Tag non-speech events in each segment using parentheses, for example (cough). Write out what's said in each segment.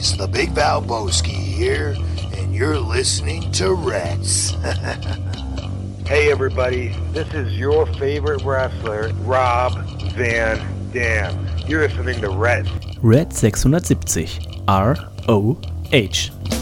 boys. The Big Val Valboski here, and you're listening to Reds. (laughs) Hey everybody, this is your favorite wrestler, Rob Van Dam. You're listening to Red. Red 670 ROH.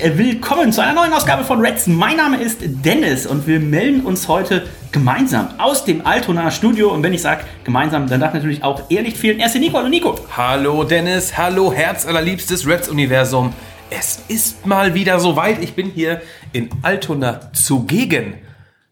Herzlich willkommen zu einer neuen Ausgabe von Reds. Mein Name ist Dennis und wir melden uns heute gemeinsam aus dem Altona Studio. Und wenn ich sage gemeinsam, dann darf natürlich auch er nicht fehlen. Erst der Nico. Hallo Nico. Hallo Dennis, hallo Herzallerliebstes Reds-Universum. Es ist mal wieder soweit. Ich bin hier in Altona zugegen.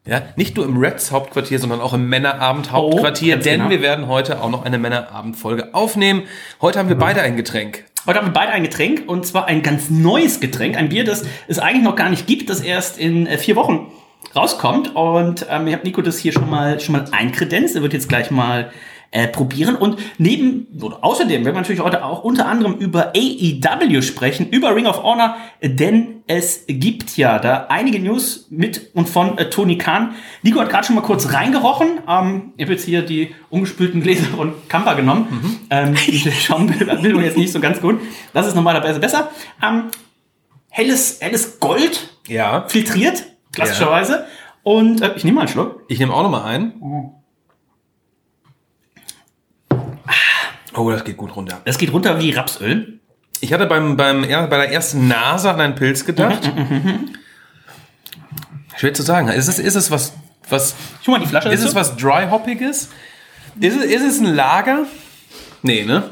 Ja, nicht nur im Reds Hauptquartier, sondern auch im Männerabend Hauptquartier, Oh, denn genau. wir werden heute auch noch eine Männerabendfolge aufnehmen. Heute haben wir beide ein Getränk. Heute haben wir beide ein Getränk und zwar ein ganz neues Getränk. Ein Bier, das es eigentlich noch gar nicht gibt, das erst in äh, vier Wochen rauskommt. Und ähm, ich habe Nico das hier schon mal, schon mal einkredenzt. Er wird jetzt gleich mal äh, probieren. Und neben, oder außerdem werden wir natürlich heute auch unter anderem über AEW sprechen, über Ring of Honor, denn es gibt ja da einige News mit und von äh, Tony Khan. Nico hat gerade schon mal kurz reingerochen. Ähm, ich habe jetzt hier die ungespülten Gläser von Kampa genommen. Ähm, (laughs) die Schaumbildung jetzt nicht so ganz gut. Das ist normalerweise besser. Ähm, helles, helles Gold, Ja. filtriert, klassischerweise. Und äh, ich nehme mal einen Schluck. Ich nehme auch noch mal ein. Oh, das geht gut runter. Das geht runter wie Rapsöl. Ich hatte beim, beim, ja, bei der ersten Nase an einen Pilz gedacht. Mhm, Schwer zu sagen. Ist es, ist es was, was, hol mal die Flasche ist es dazu. was dry-hoppiges? Ist es, ist es ein Lager? Nee, ne?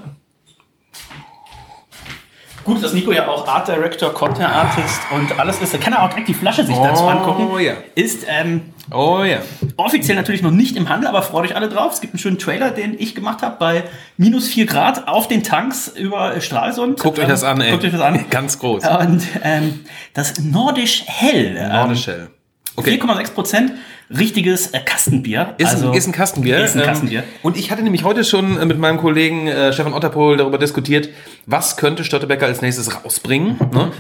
Gut, dass Nico ja auch Art Director, Content Artist und alles ist. Da kann er auch direkt die Flasche sich dazu Oh, angucken. ja. Ist ähm, Oh ja. offiziell natürlich noch nicht im Handel, aber freut euch alle drauf. Es gibt einen schönen Trailer, den ich gemacht habe bei minus 4 Grad auf den Tanks über Stralsund. Guckt euch das an, ey. Guckt euch das an. (laughs) Ganz groß. Und ähm, das Nordisch Hell. ähm, Nordeshell. Okay. 4,6 Prozent, richtiges äh, Kastenbier. Ist, Also- ein, ist ein Kastenbier. Ist ein Ähm, Kastenbier. Und ich hatte nämlich heute schon äh, mit meinem Kollegen äh, Stefan Otterpohl darüber diskutiert, was könnte Störtebecker als nächstes rausbringen. (laughs) Ne?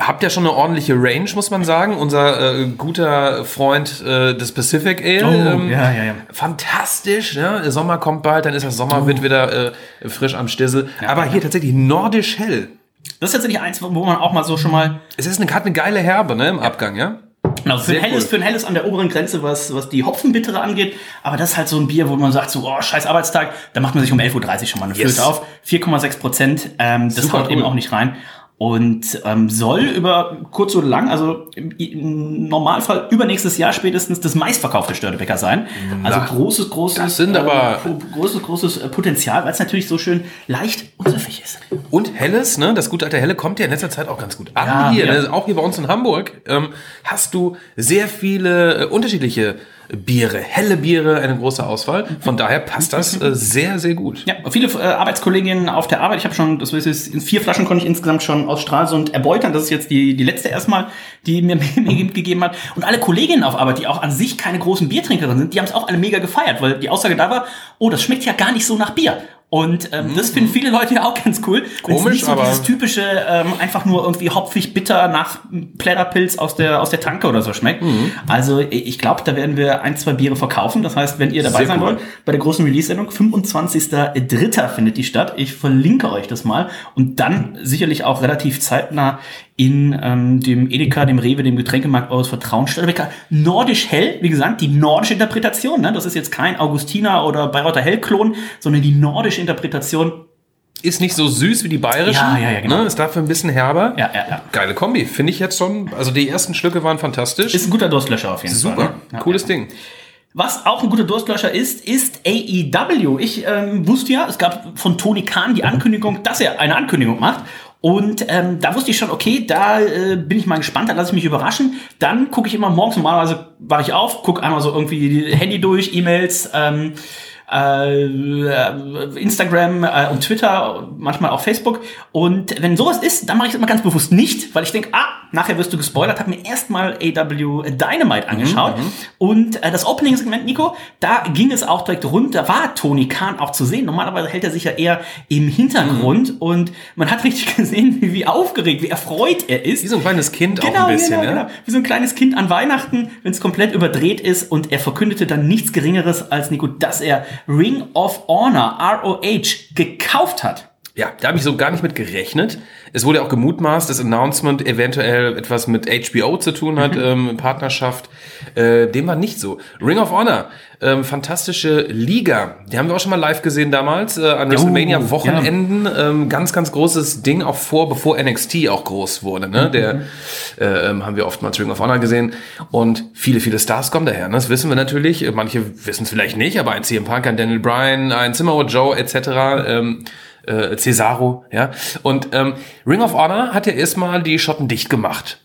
Habt ja schon eine ordentliche Range, muss man sagen. Unser äh, guter Freund äh, des Pacific Ale. Oh, ja, ja, ja. Fantastisch. Ja? Der Sommer kommt bald, dann ist das Sommerwind wieder äh, frisch am Stissel. Aber hier tatsächlich Nordisch Hell. Das ist tatsächlich eins, wo man auch mal so schon mal Es ist eine, hat eine geile Herbe ne, im Abgang, ja? Genau, für ein, helles, cool. für ein helles an der oberen Grenze, was, was die Hopfenbittere angeht. Aber das ist halt so ein Bier, wo man sagt, so, oh, scheiß Arbeitstag, da macht man sich um 11.30 Uhr schon mal eine Yes. Flöte auf. 4,6 Prozent, ähm, das Super haut eben cool. auch nicht rein. Und ähm, soll über kurz oder lang, also im, im Normalfall übernächstes Jahr spätestens das meistverkaufte Störtebäcker sein. Also Na, großes, großes, das sind aber- ähm, großes, großes äh, Potenzial, weil es natürlich so schön leicht und süffig ist. Und Helles, ne, das gute alte Helle kommt ja in letzter Zeit auch ganz gut an Ja, hier. ja. Ne, auch hier bei uns in Hamburg ähm, hast du sehr viele äh, unterschiedliche Biere, helle Biere, eine große Auswahl. Von daher passt das äh, sehr, sehr gut. Ja, viele äh, Arbeitskolleginnen auf der Arbeit. Ich habe schon, das in vier Flaschen konnte ich insgesamt schon aus Stralsund erbeutern. Das ist jetzt die, die letzte erstmal, die mir, (laughs) mir (laughs) gegeben hat. Und alle Kolleginnen auf Arbeit, die auch an sich keine großen Biertrinkerinnen sind, die haben es auch alle mega gefeiert, weil die Aussage da war, oh, das schmeckt ja gar nicht so nach Bier. Und ähm, das finden viele Leute ja auch ganz cool. Komisch, nicht so aber- dieses typische, ähm, einfach nur irgendwie hopfig bitter nach Plätterpilz aus der, aus der Tanke oder so schmeckt. Mhm. Also ich glaube, da werden wir ein, zwei Biere verkaufen. Das heißt, wenn ihr dabei Sehr sein cool. wollt, bei der großen Release-Sendung. 25.03. findet die statt. Ich verlinke euch das mal. Und dann sicherlich auch relativ zeitnah in ähm, dem Edeka, dem Rewe, dem Getränkemarkt eures Vertrauens. Störtebeker Nordisch Hell, wie gesagt, die nordische Interpretation. Ne? Das ist jetzt kein Augustiner oder Bayreuther Hellklon, sondern die nordische Interpretation. Ist nicht so süß wie die bayerischen. Ja, ja, ja, genau. Ne, ist dafür ein bisschen herber. Ja, ja, ja. Geile Kombi, finde ich jetzt schon. Also die ersten Schlücke waren fantastisch. Ist ein guter Durstlöscher auf jeden Fall. Super, Ne? Ja, cooles ja. Ding. Was auch ein guter Durstlöscher ist, ist AEW. Ich ähm, wusste ja, es gab von Tony Khan die Ankündigung, dass er eine Ankündigung macht. Und ähm, da wusste ich schon, okay, da äh, bin ich mal gespannt, da lasse ich mich überraschen. Dann gucke ich immer morgens, normalerweise wache ich auf, gucke einmal so irgendwie die Handy durch, E-Mails, ähm, äh, Instagram äh, und Twitter, manchmal auch Facebook. Und wenn sowas ist, dann mache ich es immer ganz bewusst nicht, weil ich denke, ah, nachher wirst du gespoilert, habe mir erstmal AW Dynamite angeschaut. und äh, das Opening-Segment, Nico, da ging es auch direkt runter, war Tony Khan auch zu sehen. Normalerweise hält er sich ja eher im Hintergrund und man hat richtig (laughs) gesehen, wie, wie aufgeregt, wie erfreut er ist. Wie so ein kleines Kind auch Genau, ein bisschen, genau, ja? genau. Wie so ein kleines Kind an Weihnachten, wenn es komplett überdreht ist und er verkündete dann nichts Geringeres als Nico, dass er Ring of Honor, ROH, gekauft hat. Ja, da habe ich so gar nicht mit gerechnet. Es wurde auch gemutmaßt, dass Announcement eventuell etwas mit HBO zu tun hat, ähm, Partnerschaft. Äh, dem war nicht so. Ring of Honor, ähm, fantastische Liga. Die haben wir auch schon mal live gesehen damals, äh, an WrestleMania Wochenenden. Ähm, ganz, ganz großes Ding auch vor, bevor NXT auch groß wurde. Ne? Der äh, ähm, haben wir oftmals Ring of Honor gesehen. Und viele, viele Stars kommen daher. Ne? Das wissen wir natürlich. Manche wissen es vielleicht nicht, aber ein CM Punk, ein Daniel Bryan, ein Samoa Joe etc. Ähm, äh, Cesaro, ja. Und ähm, Ring of Honor hat ja erstmal die Schotten dicht gemacht.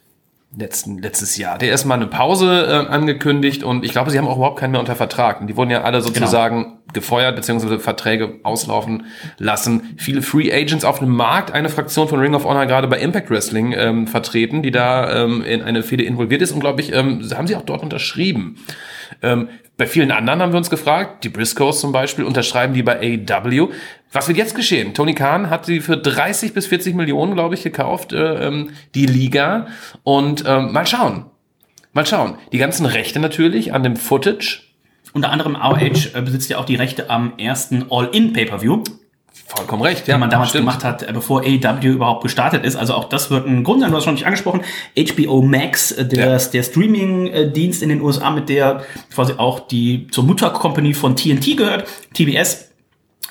Letzten, letztes Jahr. Der erstmal eine Pause äh, angekündigt und ich glaube, sie haben auch überhaupt keinen mehr unter Vertrag. Und die wurden ja alle sozusagen gefeuert, beziehungsweise Verträge auslaufen lassen. Viele Free Agents auf dem Markt, eine Fraktion von Ring of Honor gerade bei Impact Wrestling ähm, vertreten, die da ähm, in eine Fehde involviert ist und glaube ich, ähm, haben sie auch dort unterschrieben. Ähm, bei vielen anderen haben wir uns gefragt, die Briscoes zum Beispiel, unterschreiben die bei AEW. Was wird jetzt geschehen? Tony Khan hat sie für 30 bis 40 Millionen, glaube ich, gekauft, äh, ähm, die Liga. Und ähm, mal schauen. Mal schauen. Die ganzen Rechte natürlich an dem Footage. Unter anderem ROH äh, besitzt ja auch die Rechte am ersten All-In-Pay-Per-View, Vollkommen recht. den man damals stimmt. gemacht hat, äh, bevor AEW überhaupt gestartet ist. Also auch das wird ein Grund sein, du hast schon nicht angesprochen. HBO Max, äh, der, Ja. der Streaming-Dienst in den USA, mit der quasi auch die zur Muttercompany von TNT gehört, TBS.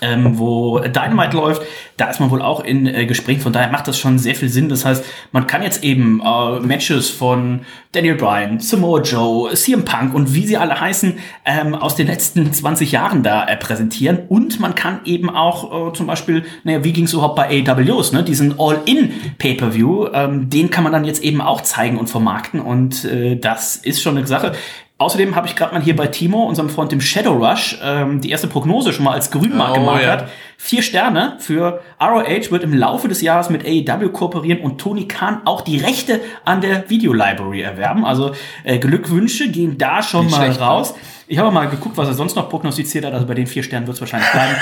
Ähm, wo Dynamite läuft, da ist man wohl auch in äh, Gesprächen, von daher macht das schon sehr viel Sinn. Das heißt, man kann jetzt eben äh, Matches von Daniel Bryan, Samoa Joe, CM Punk und wie sie alle heißen, ähm, aus den letzten 20 Jahren da äh, präsentieren. Und man kann eben auch äh, zum Beispiel, naja, wie ging es überhaupt bei AWs, ne? diesen All-In-Pay-Per-View, ähm, den kann man dann jetzt eben auch zeigen und vermarkten. Und äh, das ist schon eine Sache. Außerdem habe ich gerade mal hier bei Timo, unserem Freund dem Shadow Rush, ähm, die erste Prognose schon mal als Grünmark Oh, gemarkert. ja. Vier Sterne für ROH wird im Laufe des Jahres mit AEW kooperieren und Tony Khan auch die Rechte an der Videolibrary erwerben. Also äh, Glückwünsche gehen da schon Nicht mal schlecht, raus. Ich habe mal geguckt, was er sonst noch prognostiziert hat. Also bei den vier Sternen wird es wahrscheinlich bleiben.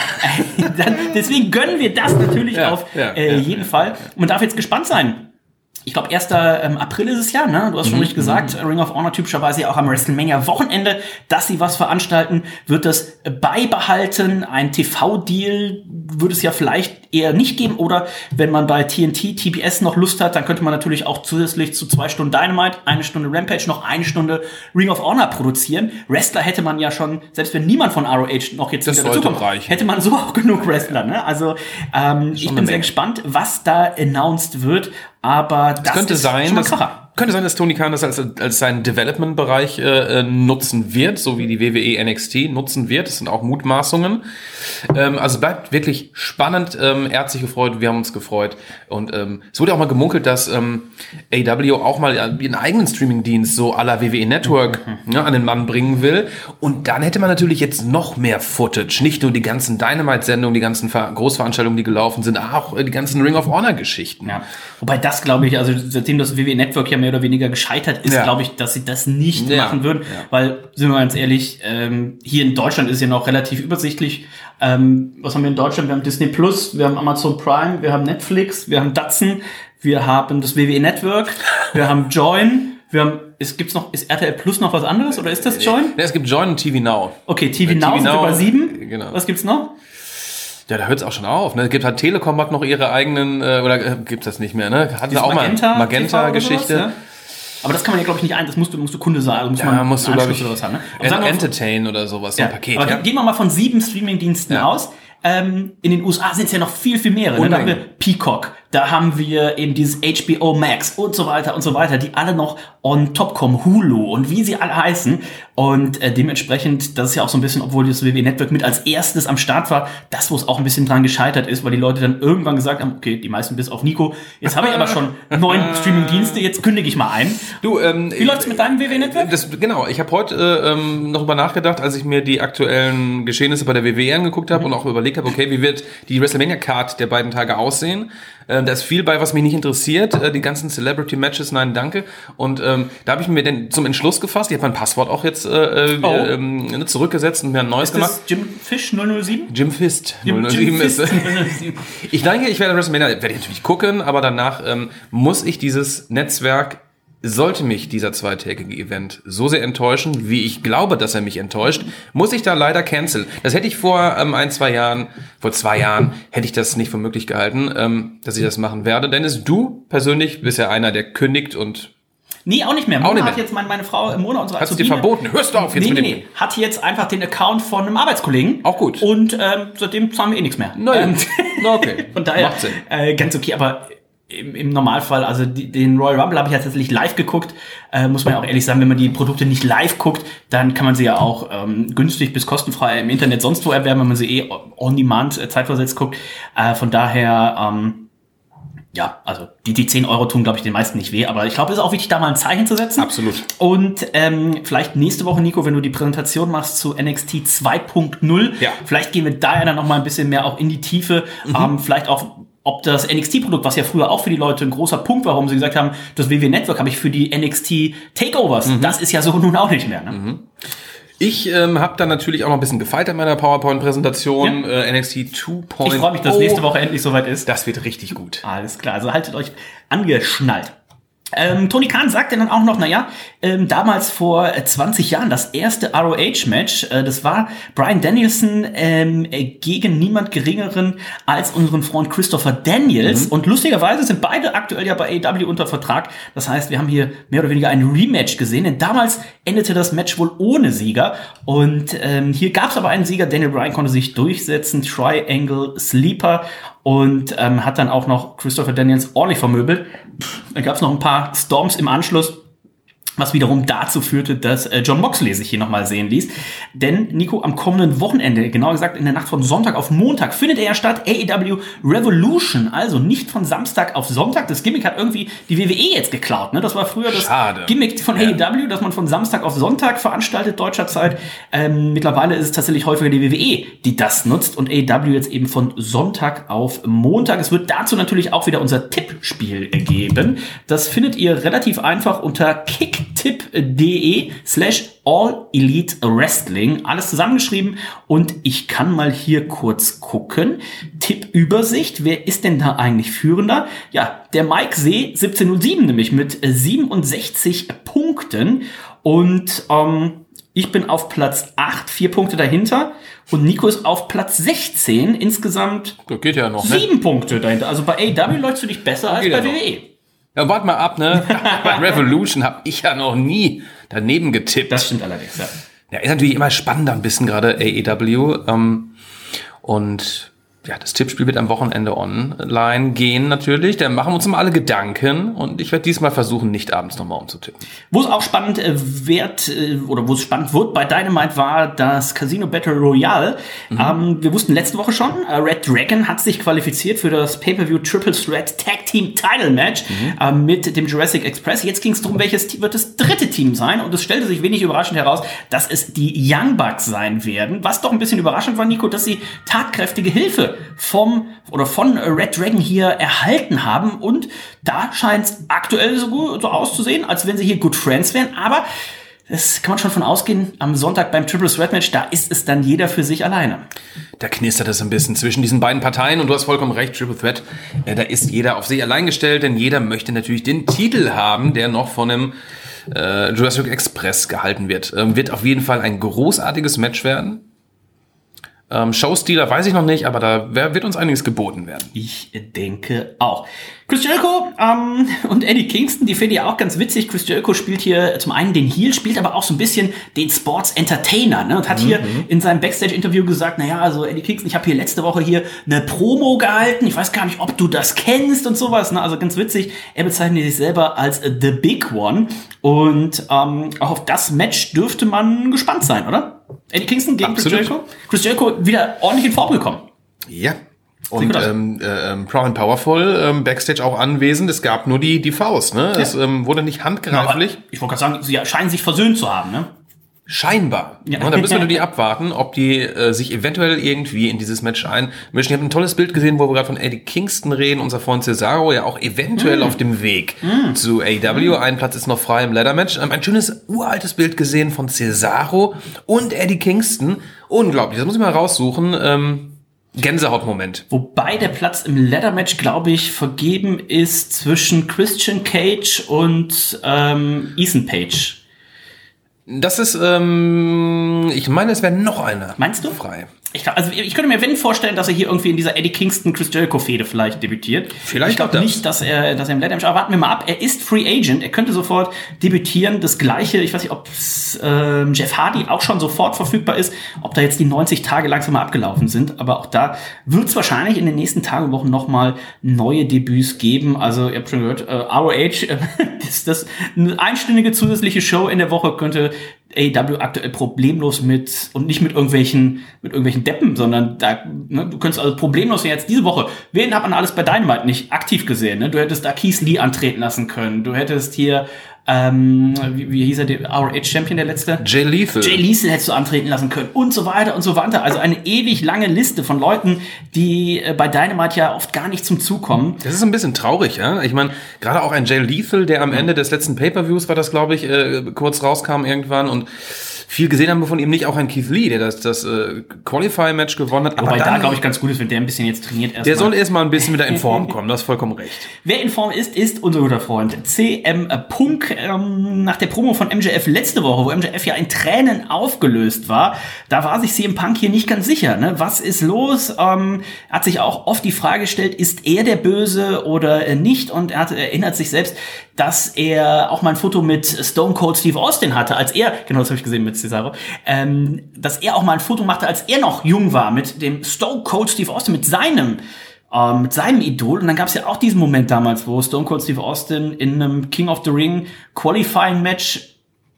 (laughs) (laughs) Deswegen gönnen wir das natürlich Ja, auf ja, äh, jeden Fall. Und man darf jetzt gespannt sein. Ich glaube, 1. Ähm, April ist es ja, ne? Du hast Mhm, schon richtig gesagt, Ring of Honor typischerweise ja auch am WrestleMania-Wochenende, dass sie was veranstalten, wird das beibehalten. Ein TV-Deal würde es ja vielleicht eher nicht geben. Oder wenn man bei TNT, TBS noch Lust hat, dann könnte man natürlich auch zusätzlich zu zwei Stunden Dynamite, eine Stunde Rampage, noch eine Stunde Ring of Honor produzieren. Wrestler hätte man ja schon, selbst wenn niemand von ROH noch jetzt Das wieder dazukommt, reichen. hätte man so auch genug Wrestler. Ne? Also ähm, ich bin sehr gespannt, was da announced wird. Aber das könnte ist sein, dass. Könnte sein, dass Tony Khan das als, als seinen Development-Bereich äh, äh, nutzen wird, so wie die WWE NXT nutzen wird. Das sind auch Mutmaßungen. Ähm, also bleibt wirklich spannend. Ähm, er hat sich gefreut, wir haben uns gefreut. Und ähm, es wurde auch mal gemunkelt, dass ähm, AW auch mal ihren eigenen Streaming-Dienst so à la WWE Network ne, an den Mann bringen will. Und dann hätte man natürlich jetzt noch mehr Footage. Nicht nur die ganzen Dynamite-Sendungen, die ganzen Ver Großveranstaltungen, die gelaufen sind, auch äh, die ganzen Ring of Honor-Geschichten. Ja. Wobei das, glaube ich, also seitdem das WWE Network ja mehr oder weniger gescheitert ist, Ja. glaube ich, dass sie das nicht Ja. machen würden. Weil, sind wir ganz ehrlich, ähm, hier in Deutschland ist ja noch relativ übersichtlich. Ähm, was haben wir in Deutschland? Wir haben Disney Plus, wir haben Amazon Prime, wir haben Netflix, wir haben Datsun, wir haben das WWE Network, wir haben Join, wir haben, es gibt's noch, ist RTL Plus noch was anderes oder ist das Join? Ja, es gibt Join und TV Now. Okay, TV Bei Now TV sind Now, bei sieben. genau. Was gibt's noch? Ja, da hört es auch schon auf. Ne? Gibt halt Telekom hat noch ihre eigenen, äh, oder äh, gibt das nicht mehr, ne? Hatten sie auch mal TV oder Magenta-Geschichte. ja? Aber das kann man ja, glaube ich, nicht ein. Das musst du, musst du Kunde sein. Also muss Ja, man musst du, glaube ich, oder was haben. Ne? Aber Ent sagen wir mal- Entertain oder sowas, so ein Ja, Paket. aber Ja? gehen wir mal von sieben Streaming-Diensten Ja. aus. Ähm, in den USA sind es ja noch viel, viel mehrere. Ne? Da haben wir. Peacock, Da haben wir eben dieses HBO Max und so weiter und so weiter, die alle noch on top kommen, Hulu und wie sie alle heißen. Und äh, dementsprechend, das ist ja auch so ein bisschen, obwohl das WWE Network mit als erstes am Start war, das, wo es auch ein bisschen dran gescheitert ist, weil die Leute dann irgendwann gesagt haben, okay, die meisten bis auf Nico, jetzt habe ich aber schon (laughs) neun Streaming-Dienste, jetzt kündige ich mal ein. Du, ähm, Wie läuft's mit deinem WWE Network? Das, genau, ich habe heute äh, ähm, noch über nachgedacht, als ich mir die aktuellen Geschehnisse bei der WWE angeguckt habe und auch überlegt habe, okay, wie wird die WrestleMania-Card der beiden Tage aussehen? Äh, da ist viel bei, was mich nicht interessiert. Äh, die ganzen Celebrity-Matches, nein, danke. Und ähm, da habe ich mir dann zum Entschluss gefasst. Ich habe mein Passwort auch jetzt äh, äh, Oh. ähm, ne, zurückgesetzt und mir ein neues Ist gemacht. das Jim Fish 007? Jim Fist. Jim, 007 Jim ist, Fist äh, 007. ich denke, ich werde WrestleMania, werde ich natürlich gucken, aber danach ähm, muss ich dieses Netzwerk, sollte mich dieser zweitägige Event so sehr enttäuschen, wie ich glaube, dass er mich enttäuscht, muss ich da leider canceln. Das hätte ich vor ähm, ein, zwei Jahren, vor zwei Jahren, hätte ich das nicht für möglich gehalten, ähm, dass ich das machen werde. Dennis, du persönlich bist ja einer, der kündigt und Nee, auch nicht mehr. Mona nicht mehr. hat jetzt meine, meine Frau, Mona, unsere Hast du dir verboten? Hörst du auf jetzt nee, mit nee, dem- nee. Hat jetzt einfach den Account von einem Arbeitskollegen. Auch gut. Und ähm, seitdem zahlen wir eh nichts mehr. Ja. Ähm, okay. (laughs) Von daher Macht Sinn. äh, ganz okay, aber im, im Normalfall, also die, den Royal Rumble habe ich tatsächlich live geguckt. Äh, muss man ja auch ehrlich sagen, wenn man die Produkte nicht live guckt, dann kann man sie ja auch ähm, günstig bis kostenfrei im Internet sonst wo erwerben, wenn man sie eh on demand äh, zeitversetzt guckt. Äh, von daher, ähm, ja, also die, die 10 Euro tun, glaube ich, den meisten nicht weh, aber ich glaube, es ist auch wichtig, da mal ein Zeichen zu setzen. Absolut. Und ähm, vielleicht nächste Woche, Nico, wenn du die Präsentation machst zu NXT 2.0, Ja. vielleicht gehen wir da ja dann noch mal ein bisschen mehr auch in die Tiefe. Ähm, vielleicht auch, ob das NXT-Produkt, was ja früher auch für die Leute ein großer Punkt war, warum sie gesagt haben, das WW Network habe ich für die NXT Takeovers. Das ist ja so nun auch nicht mehr. Ne? Ich ähm, habe dann natürlich auch noch ein bisschen gefeilt an meiner PowerPoint-Präsentation. Äh, NXT 2.0. Ich freue mich, dass nächste Woche endlich soweit ist. Das wird richtig gut. Alles klar, also haltet euch angeschnallt. Ähm, Tony Khan sagte dann auch noch, naja, ähm, damals vor äh, 20 Jahren, das erste ROH-Match, äh, das war Brian Danielson ähm, äh, gegen niemand Geringeren als unseren Freund Christopher Daniels. Und lustigerweise sind beide aktuell ja bei AEW unter Vertrag. Das heißt, wir haben hier mehr oder weniger ein Rematch gesehen, denn damals endete das Match wohl ohne Sieger. Und ähm, hier gab es aber einen Sieger, Daniel Bryan konnte sich durchsetzen, Triangle Sleeper und ähm, hat dann auch noch Christopher Daniels ordentlich vermöbelt. Dann gab es noch ein paar Storms im Anschluss, was wiederum dazu führte, dass äh, John Moxley sich hier nochmal sehen ließ. Denn Nico, am kommenden Wochenende, genauer gesagt in der Nacht von Sonntag auf Montag, findet er ja statt AEW Revolution, also nicht von Samstag auf Sonntag. Das Gimmick hat irgendwie die WWE jetzt geklaut. Ne? Das war früher das Schade. Gimmick von AEW, dass man von Samstag auf Sonntag veranstaltet, deutscher Zeit. Ähm, mittlerweile ist es tatsächlich häufiger die WWE, die das nutzt und AEW jetzt eben von Sonntag auf Montag. Es wird dazu natürlich auch wieder unser Tippspiel geben. Das findet ihr relativ einfach unter kicktipp.de slash All Elite Wrestling. Alles zusammengeschrieben und ich kann mal hier kurz gucken. Tippübersicht. Wer ist denn da eigentlich Führender? Ja, der Mike See 1707 nämlich mit 67 Punkten und ähm, ich bin auf Platz 8, vier Punkte dahinter und Nico ist auf Platz 16, insgesamt Das geht ja noch, ne? sieben Punkte dahinter. Also bei AW läufst du dich besser als bei. WWE. Ja, warte mal ab, ne? Bei (laughs) Revolution habe ich ja noch nie daneben getippt. Das stimmt allerdings, ja. ja, ist natürlich immer spannender ein bisschen gerade AEW. Ähm, und ja, das Tippspiel wird am Wochenende online gehen natürlich. Da machen wir uns mal alle Gedanken. Und ich werde diesmal versuchen, nicht abends nochmal umzutippen. Wo es auch spannend äh, wird, äh, oder wo es spannend wird bei Dynamite war das Casino Battle Royale. Ähm, wir wussten letzte Woche schon, äh, Red Dragon hat sich qualifiziert für das Pay-Per-View Triple Threat Tag Team Title Match äh, mit dem Jurassic Express. Jetzt ging es darum, welches Team wird das dritte Team sein. Und es stellte sich wenig überraschend heraus, dass es die Young Bucks sein werden. Was doch ein bisschen überraschend war, Nico, dass sie tatkräftige Hilfe vom oder von Red Dragon hier erhalten haben. Und da scheint es aktuell so, so auszusehen, als wenn sie hier Good Friends wären. Aber das kann man schon von ausgehen. Am Sonntag beim Triple Threat Match, da ist es dann jeder für sich alleine. Da knistert es ein bisschen zwischen diesen beiden Parteien und du hast vollkommen recht, Triple Threat, äh, da ist jeder auf sich allein gestellt, denn jeder möchte natürlich den Titel haben, der noch von einem äh, Jurassic Express gehalten wird. Ähm, wird auf jeden Fall ein großartiges Match werden. Ähm, Showstealer weiß ich noch nicht, aber da wird uns einiges geboten werden. Ich denke auch. Chris Jericho ähm, und Eddie Kingston, die finde ich auch ganz witzig. Chris Jericho spielt hier zum einen den Heel, spielt aber auch so ein bisschen den Sports Entertainer ne? und hat hier in seinem Backstage-Interview gesagt, naja, also Eddie Kingston, ich habe hier letzte Woche hier eine Promo gehalten. Ich weiß gar nicht, ob du das kennst und sowas. Ne? Also ganz witzig. Er bezeichnet sich selber als The Big One. Und ähm, auch auf das Match dürfte man gespannt sein, oder? Eddie Kingston gegen Absolut. Chris Jericho. Chris Jericho wieder ordentlich in Form gekommen. Ja. Und ähm, äh, ähm, Proud and Powerful ähm, Backstage auch anwesend. Es gab nur die, die Faust. Ne? Es ähm, wurde nicht handgreiflich. ich wollte gerade sagen, sie scheinen sich versöhnt zu haben, ne? Scheinbar. Ja. Und da müssen wir nur die (laughs) abwarten, ob die äh, sich eventuell irgendwie in dieses Match einmischen. Ich habe ein tolles Bild gesehen, wo wir gerade von Eddie Kingston reden. Unser Freund Cesaro ja auch eventuell auf dem Weg zu AW. Ein Platz ist noch frei im Ladder Match. Ähm, ein schönes uraltes Bild gesehen von Cesaro und Eddie Kingston. Unglaublich. Das muss ich mal raussuchen. Ähm, Gänsehautmoment. Wobei der Platz im Leather-Match, glaube ich, vergeben ist zwischen Christian Cage und ähm, Ethan Page. Das ist, ähm, ich meine, es wäre noch einer. Meinst du? Frei. Ich, glaub, also ich könnte mir wenn vorstellen, dass er hier irgendwie in dieser Eddie Kingston Chris Jericho Fehde vielleicht debütiert. Vielleicht ich glaube nicht, dass er, dass er im Leather. Aber warten wir mal ab. Er ist Free Agent. Er könnte sofort debütieren. Das Gleiche. Ich weiß nicht, ob ähm, Jeff Hardy auch schon sofort verfügbar ist. Ob da jetzt die 90 Tage langsam mal abgelaufen sind. Aber auch da wird es wahrscheinlich in den nächsten Tagen und Wochen noch mal neue Debüts geben. Also ihr habt schon gehört, äh, ROH, äh, (laughs) das, das eine einstündige zusätzliche Show in der Woche könnte AEW aktuell problemlos mit und nicht mit irgendwelchen mit irgendwelchen Deppen, sondern da ne, du könntest also problemlos jetzt diese Woche. Wen hat man alles bei Dynamite nicht aktiv gesehen? Ne? Du hättest da Keith Lee antreten lassen können. Du hättest hier ähm, wie, wie hieß er, der ROH Champion der letzte? Jay Lethal. Jay Liesel hättest du antreten lassen können und so weiter und so weiter. Also eine ewig lange Liste von Leuten, die äh, bei Dynamite ja oft gar nicht zum Zug kommen. Das ist ein bisschen traurig, ja. Ich meine, gerade auch ein Jay Lethal, der am Ende des letzten Pay-Per-Views war das, glaube ich, äh, kurz rauskam irgendwann und viel gesehen haben wir von ihm nicht. Auch ein Keith Lee, der das, das äh, Qualify-Match gewonnen hat. Wobei da, glaube ich, ganz gut ist, wenn der ein bisschen jetzt trainiert erst der mal. soll erstmal ein bisschen wieder in Form (laughs) kommen, das ist vollkommen recht. Wer in Form ist, ist unser guter Freund CM Punk. Ähm, nach der Promo von MJF letzte Woche, wo MJF ja in Tränen aufgelöst war, da war sich CM Punk hier nicht ganz sicher. Ne? Was ist los? Ähm, hat sich auch oft die Frage gestellt, ist er der Böse oder nicht? Und er hat, erinnert sich selbst, dass er auch mal ein Foto mit Stone Cold Steve Austin hatte, als er, genau das habe ich gesehen mit Cesaro, ähm, dass er auch mal ein Foto machte, als er noch jung war, mit dem Stone Cold Steve Austin, mit seinem ähm, mit seinem Idol. Und dann gab es ja auch diesen Moment damals, wo Stone Cold Steve Austin in einem King of the Ring Qualifying Match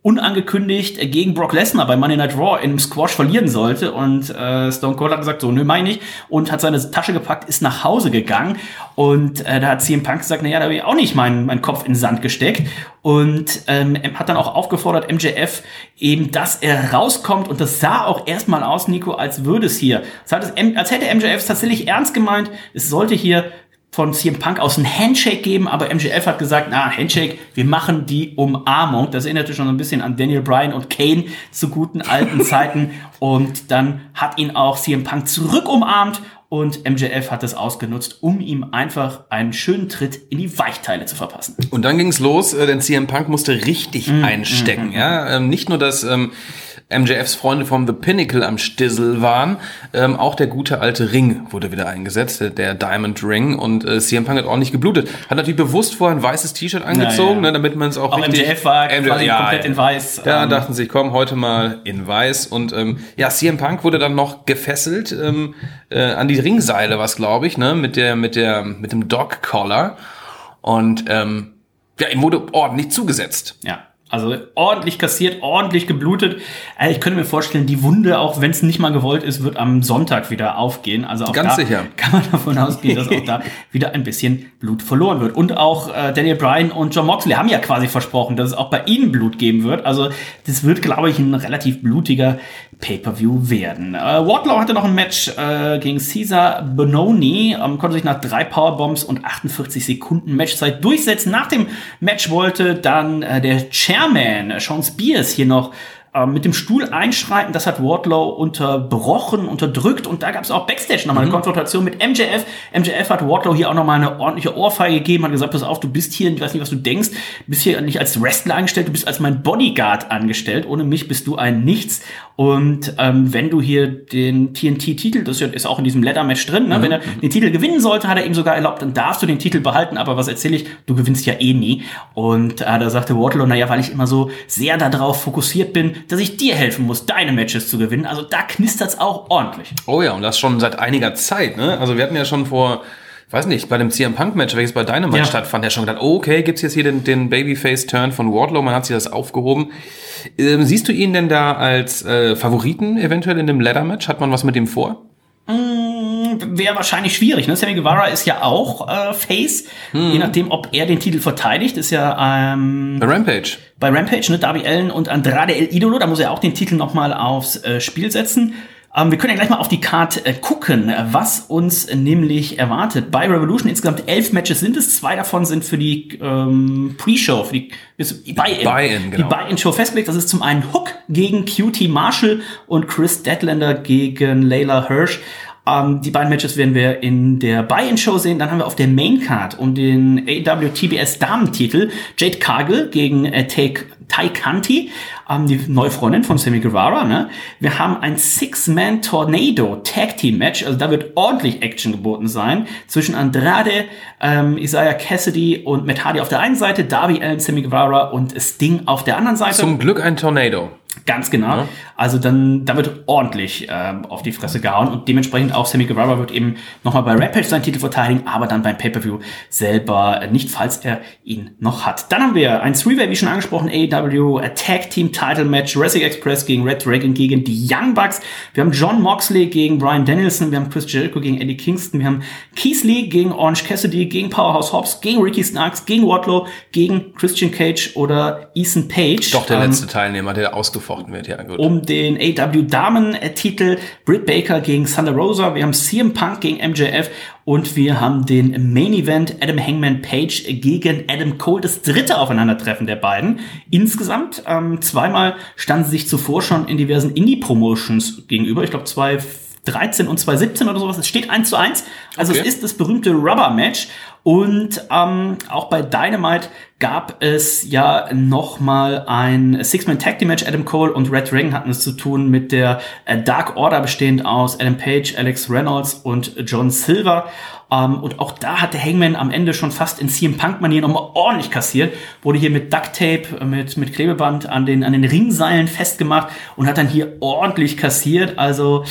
unangekündigt gegen Brock Lesnar bei Monday Night Raw einem Squash verlieren sollte. Und äh, Stone Cold hat gesagt, so, nö, meine ich und hat seine Tasche gepackt, ist nach Hause gegangen. Und äh, da hat CM Punk gesagt, naja, da habe ich auch nicht meinen meinen Kopf in den Sand gesteckt. Und ähm, hat dann auch aufgefordert, MJF eben, dass er rauskommt. Und das sah auch erstmal aus, Nico, als würde es hier, als, hat es, als hätte MJF es tatsächlich ernst gemeint, es sollte hier von CM Punk aus ein Handshake geben, aber MJF hat gesagt, na, Handshake, wir machen die Umarmung. Das erinnerte schon so ein bisschen an Daniel Bryan und Kane zu guten alten (laughs) Zeiten. Und dann hat ihn auch CM Punk zurück umarmt und MJF hat das ausgenutzt, um ihm einfach einen schönen Tritt in die Weichteile zu verpassen. Und dann ging's los, äh, denn CM Punk musste richtig einstecken. Ja, ähm, nicht nur, dass ähm, MJFs Freunde vom The Pinnacle am Stissel waren, ähm, auch der gute alte Ring wurde wieder eingesetzt, der- der Diamond Ring. Und äh, CM Punk hat ordentlich geblutet. Hat natürlich bewusst vorher ein weißes T-Shirt angezogen, Ja, ja. ne, damit man es auch, Auch richtig... MJF war quasi komplett in weiß. Da Ähm, dachten sie, komm, heute mal in weiß. Und ähm, ja, CM Punk wurde dann noch gefesselt ähm, äh, an die Ringseile, was glaube ich, ne, mit der, mit der, mit dem Dog Collar. Und ähm, ja, ihm wurde ordentlich zugesetzt. Ja. Also ordentlich kassiert, ordentlich geblutet. Äh, Ich könnte mir vorstellen, die Wunde, auch wenn es nicht mal gewollt ist, wird am Sonntag wieder aufgehen. Also auch Ganz da sicher. kann man davon (laughs) ausgehen, dass auch da wieder ein bisschen Blut verloren wird. Und auch äh, Daniel Bryan und John Moxley haben ja quasi versprochen, dass es auch bei ihnen Blut geben wird. Also das wird, glaube ich, ein relativ blutiger Pay-per-View werden. Äh, Wardlow hatte noch ein Match äh, gegen Caesar Bononi, ähm, konnte sich nach drei Powerbombs und 48 Sekunden Matchzeit durchsetzen. Nach dem Match wollte dann äh, der Chairman, äh, Sean Spears, hier noch äh, mit dem Stuhl einschreiten. Das hat Wardlow unterbrochen, unterdrückt und da gab es auch Backstage nochmal eine Konfrontation mit MJF. MJF hat Wardlow hier auch nochmal eine ordentliche Ohrfeige gegeben, hat gesagt, pass auf, du bist hier, ich weiß nicht, was du denkst, du bist hier nicht als Wrestler angestellt, du bist als mein Bodyguard angestellt. Ohne mich bist du ein Nichts. Und ähm, wenn du hier den TNT-Titel, das ist auch in diesem Leather-Match drin, ne? wenn er den Titel gewinnen sollte, hat er ihm sogar erlaubt, dann darfst du den Titel behalten, aber was erzähle ich, du gewinnst ja eh nie. Und äh, da sagte Wardlow, naja, weil ich immer so sehr darauf fokussiert bin, dass ich dir helfen muss, deine Matches zu gewinnen. Also da knistert's auch ordentlich. Oh ja, und das schon seit einiger Zeit. Ne? Also wir hatten ja schon vor, weiß nicht, bei dem CM Punk Match, welches bei Dynamite Ja. stattfand, ja schon gedacht, oh, okay, gibt's jetzt hier den, den Babyface-Turn von Wardlow, man hat sich das aufgehoben. Ähm, siehst du ihn denn da als äh, Favoriten eventuell in dem Ladder-Match? Hat man was mit ihm vor? Wäre wahrscheinlich schwierig. Ne? Sammy Guevara ist ja auch äh, Face. Je nachdem, ob er den Titel verteidigt, ist ja ähm, Bei Rampage. bei Rampage, ne, Darby Allen und Andrade El Idolo, da muss er auch den Titel nochmal aufs äh, Spiel setzen. Ähm, wir können ja gleich mal auf die Card äh, gucken, was uns nämlich erwartet. Bei Revolution insgesamt elf Matches sind es, zwei davon sind für die ähm, Pre-Show, für die ist- Buy-In. Buy-in, genau. Die Buy-In-Show festgelegt. Das ist zum einen Hook gegen QT Marshall und Chris Deadlander gegen Layla Hirsch. Ähm, die beiden Matches werden wir in der Buy-In-Show sehen. Dann haben wir auf der Main-Card um den AW TBS Damentitel Jade Cargill gegen äh, Take Tai Kanti, ähm, die neue Freundin von Sammy Guevara. Ne? Wir haben ein Six-Man Tornado Tag Team Match, also da wird ordentlich Action geboten sein zwischen Andrade, ähm, Isaiah Cassidy und Matt Hardy auf der einen Seite, Darby Allen, Sammy Guevara und Sting auf der anderen Seite. Zum Glück ein Tornado. Ganz genau. Also dann, da wird ordentlich ähm, auf die Fresse gehauen und dementsprechend auch Sammy Guevara wird eben nochmal bei Rampage seinen Titel verteidigen, aber dann beim Pay-Per-View selber nicht, falls er ihn noch hat. Dann haben wir ein Three-Way, wie schon angesprochen, AEW Tag Team Title Match, Wrestling Express gegen Red Dragon gegen die Young Bucks. Wir haben John Moxley gegen Brian Danielson, wir haben Chris Jericho gegen Eddie Kingston, wir haben Keith Lee gegen Orange Cassidy, gegen Powerhouse Hobbs, gegen Ricky Starks, gegen Wardlow, gegen Christian Cage oder Ethan Page. Doch der Ähm, letzte Teilnehmer, der ausgefochten wird. Ja, gut. um den AW Damen-Titel. Britt Baker gegen Thunder Rosa. Wir haben CM Punk gegen MJF und wir haben den Main Event Adam Hangman Page gegen Adam Cole. Das dritte Aufeinandertreffen der beiden. Insgesamt ähm, zweimal standen sie sich zuvor schon in diversen Indie-Promotions gegenüber. Ich glaube, zwei 13 und 2017 oder sowas. Es steht 1 zu 1. Also Okay. es ist das berühmte Rubber Match. Und ähm, auch bei Dynamite gab es ja noch mal ein Six-Man Tag Team Match. Adam Cole und Red Dragon hatten es zu tun mit der äh, Dark Order bestehend aus Adam Page, Alex Reynolds und John Silver. Ähm, und auch da hat der Hangman am Ende schon fast in CM Punk-Manier nochmal ordentlich kassiert. Wurde hier mit Duct Tape, äh, mit, mit Klebeband an den, an den Ringseilen festgemacht und hat dann hier ordentlich kassiert. Also,